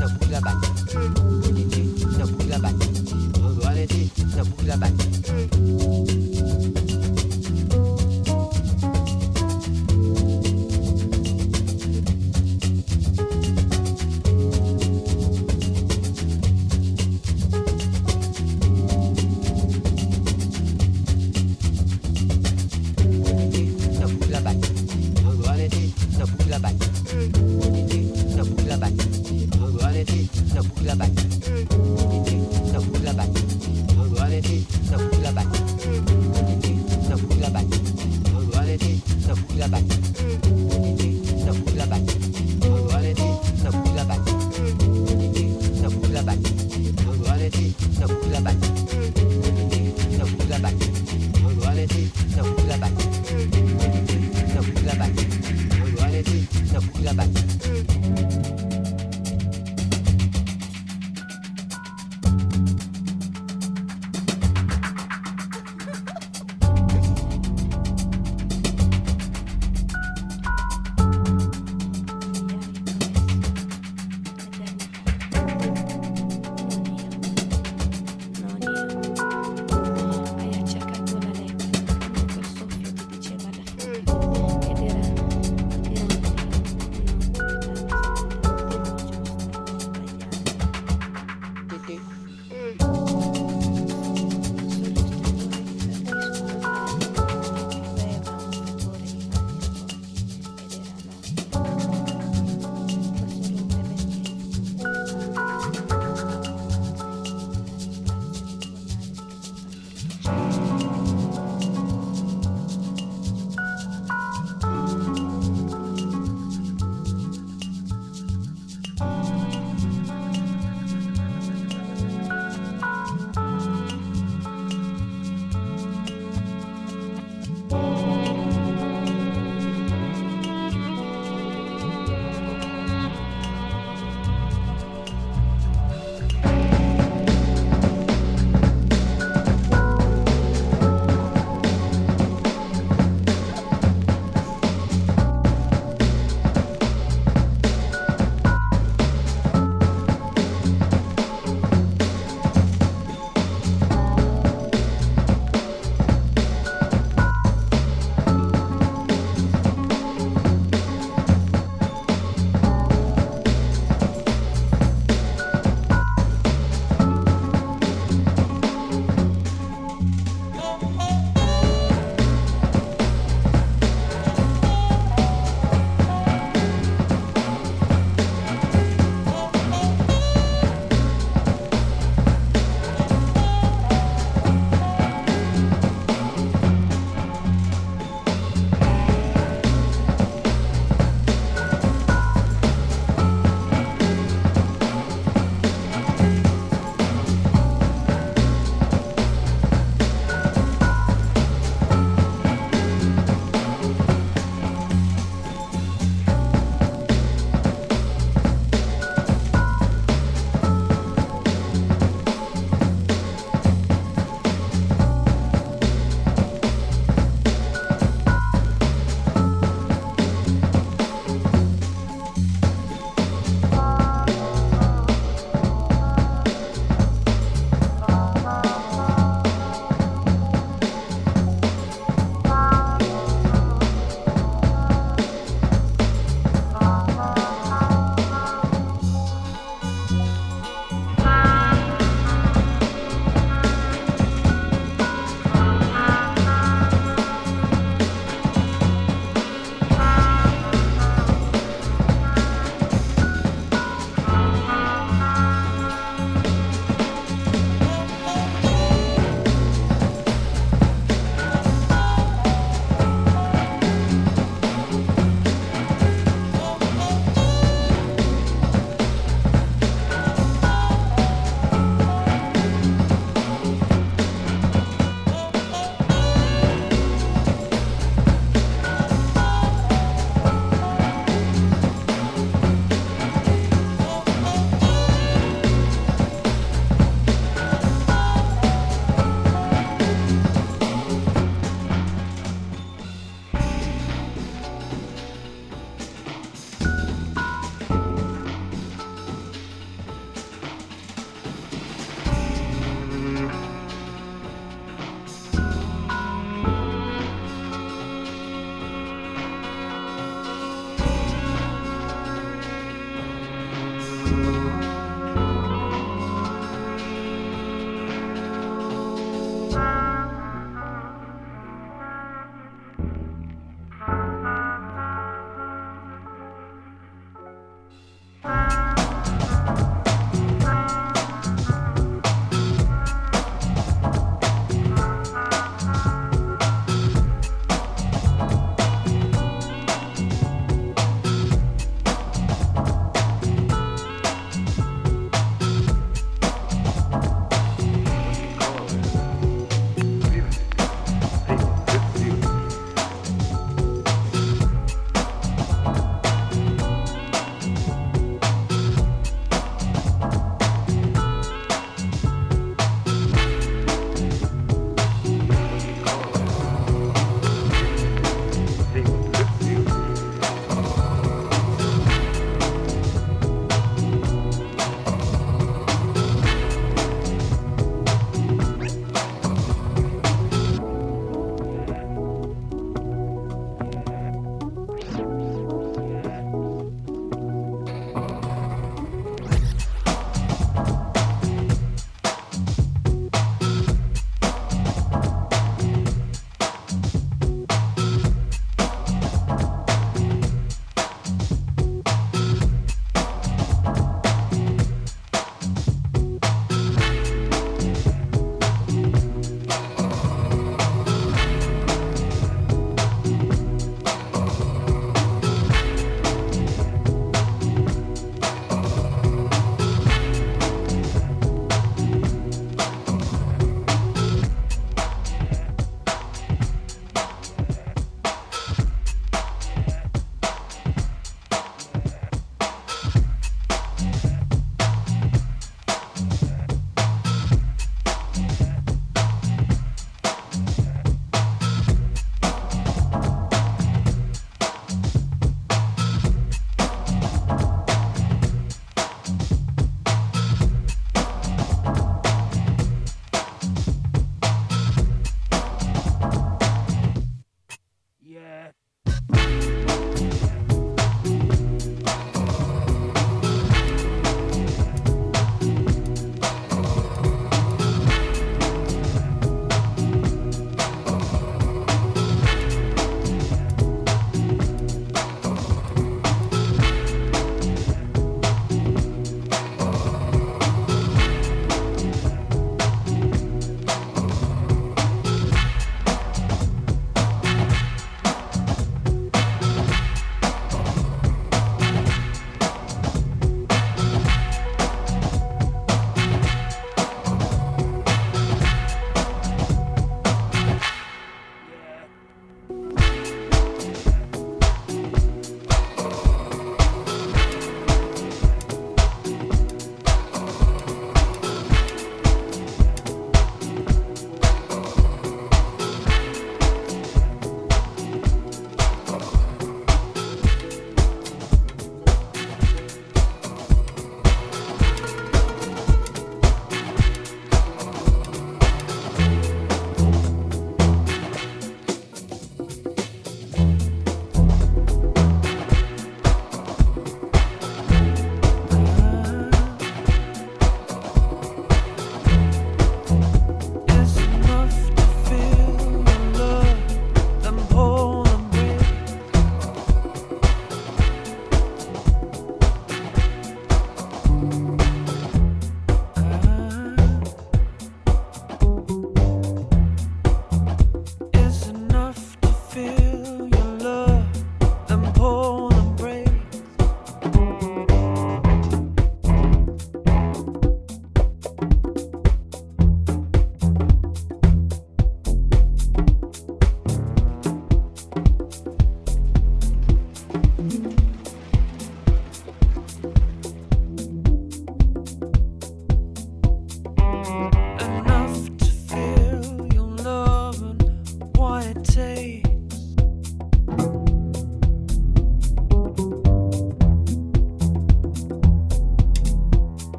no pull back. Quality, no pull back. Quality, no pull back.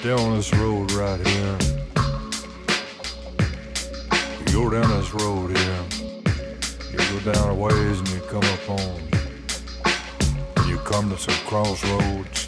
stay on this road right here. You go down this road here. You go down a ways and you come up home. You come to some crossroads.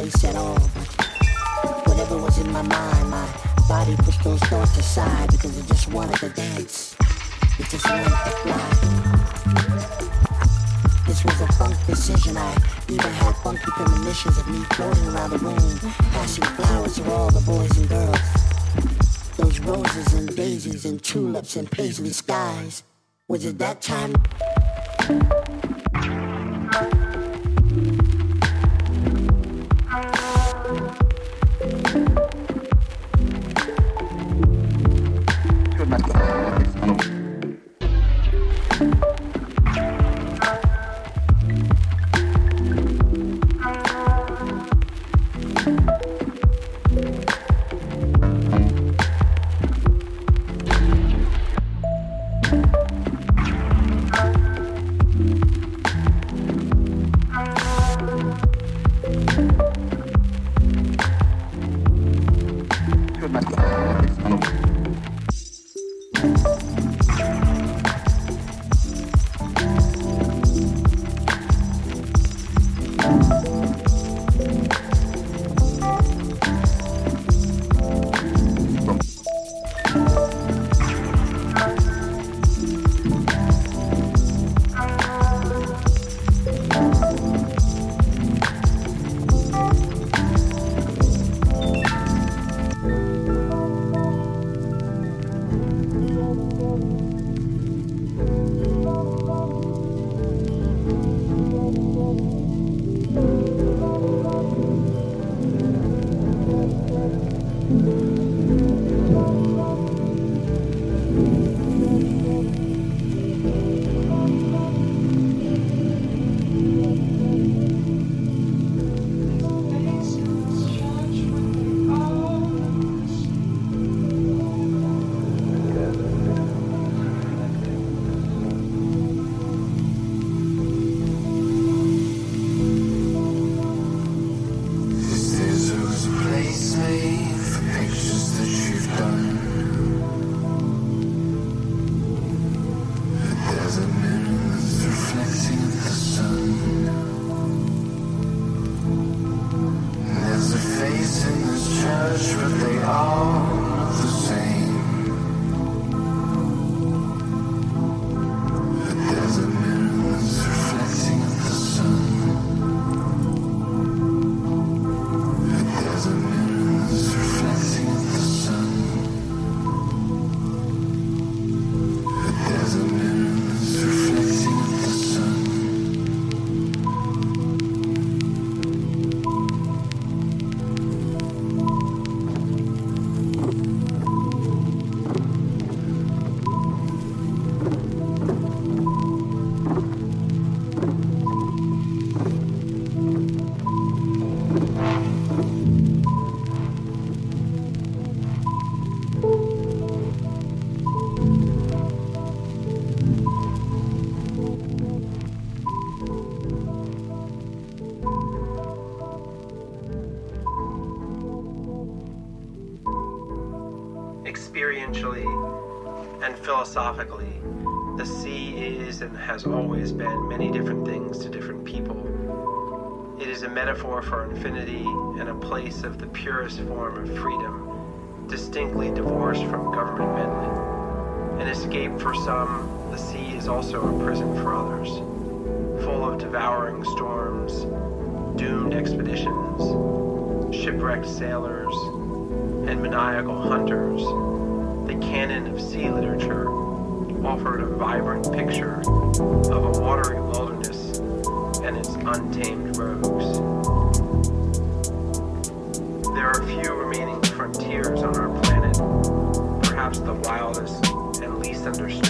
Place at all. Whatever was in my mind, my body pushed those thoughts aside because it just wanted to dance. It just wanted to fly. This was a funk decision. I even had funky premonitions of me floating around the room, passing flowers to all the boys and girls. Those roses and daisies and tulips and paisley skies. Was it that time? Philosophically, the sea is and has always been many different things to different people. It is a metaphor for infinity and a place of the purest form of freedom, distinctly divorced from government meddling. An escape for some, the sea is also a prison for others, full of devouring storms, doomed expeditions, shipwrecked sailors, and maniacal hunters the canon of sea literature offered a vibrant picture of a watery wilderness and its untamed rogues. There are few remaining frontiers on our planet. Perhaps the wildest and least understood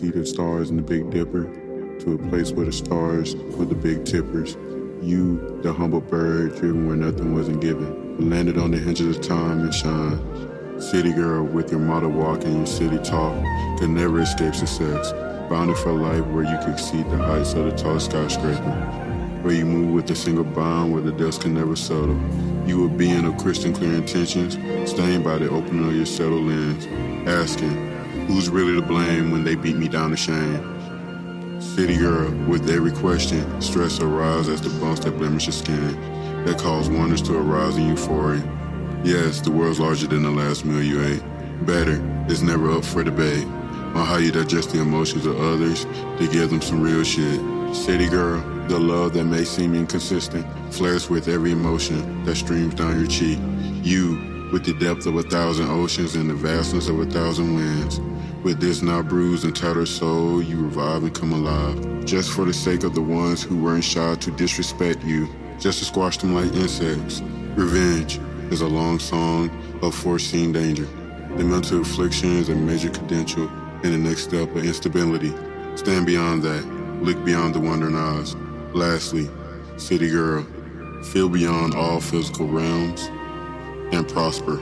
see the stars in the Big Dipper to a place where the stars were the big tippers. You, the humble bird, driven where nothing wasn't given, landed on the hinges of time and shine. City girl with your mother walk and your city talk could never escape success. Bounded for life where you could exceed the heights of the tall skyscraper where you move with a single bond where the dust can never settle. You a being of Christian clear intentions, staying by the opening of your settled lens, asking, who's really to blame when they beat me down to shame? City girl, with every question, stress arise as the bumps that blemish your skin, that cause wonders to arise in euphoria. Yes, the world's larger than the last meal you ate. Better, it's never up for debate on how you digest the emotions of others to give them some real shit. City girl, the love that may seem inconsistent flares with every emotion that streams down your cheek. You, with the depth of a thousand oceans and the vastness of a thousand winds. With this now bruised and tattered soul, you revive and come alive. Just for the sake of the ones who weren't shy to disrespect you, just to squash them like insects. Revenge is a long song of foreseen danger. The mental affliction is a major credential and the next step of instability. Stand beyond that. Look beyond the wondering eyes. Lastly, City Girl, feel beyond all physical realms and prosper.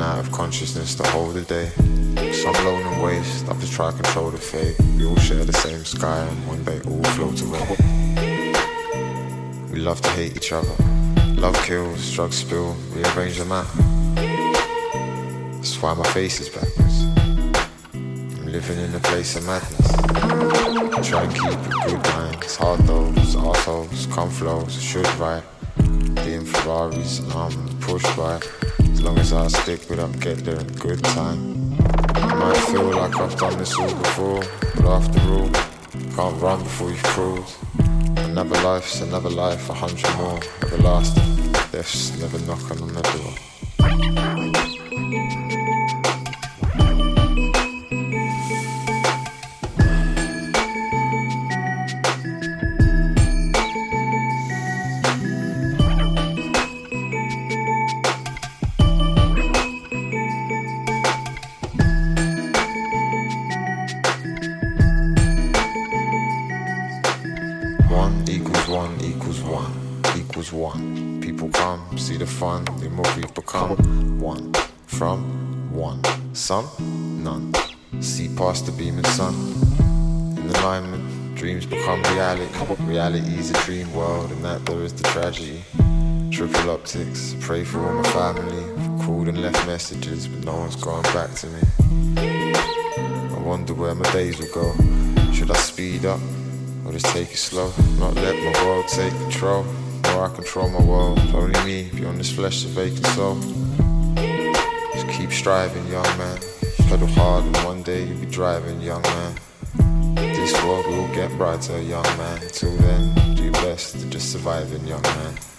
And out of consciousness whole of the day. Some lone and waste, others try to control the fate. We all share the same sky and one day all float away. We love to hate each other. Love kills, drugs spill, rearrange the map. That's why my face is backwards. I'm living in a place of madness. Try and keep a good mind. It's hard though, it's assholes, come flows, should write. Being Ferraris, I'm pushed by. Long as I stick with them, get there in good time. Might feel like I've done this all before, but after all, can't run before you've crawled. Another life's another life, a hundred more, everlasting. Death's never knocking on the door. Reality. Reality is a dream world, and that there is the tragedy. Triple optics, pray for all my family. Called and left messages, but no one's gone back to me. I wonder where my days will go. Should I speed up or just take it slow? Not let my world take control. Or I control my world. Only me beyond this flesh, a vacant soul. Just keep striving, young man. Pedal hard, and one day you'll be driving, young man. This world will get brighter, young man. Till then, do your best to just surviving, young man.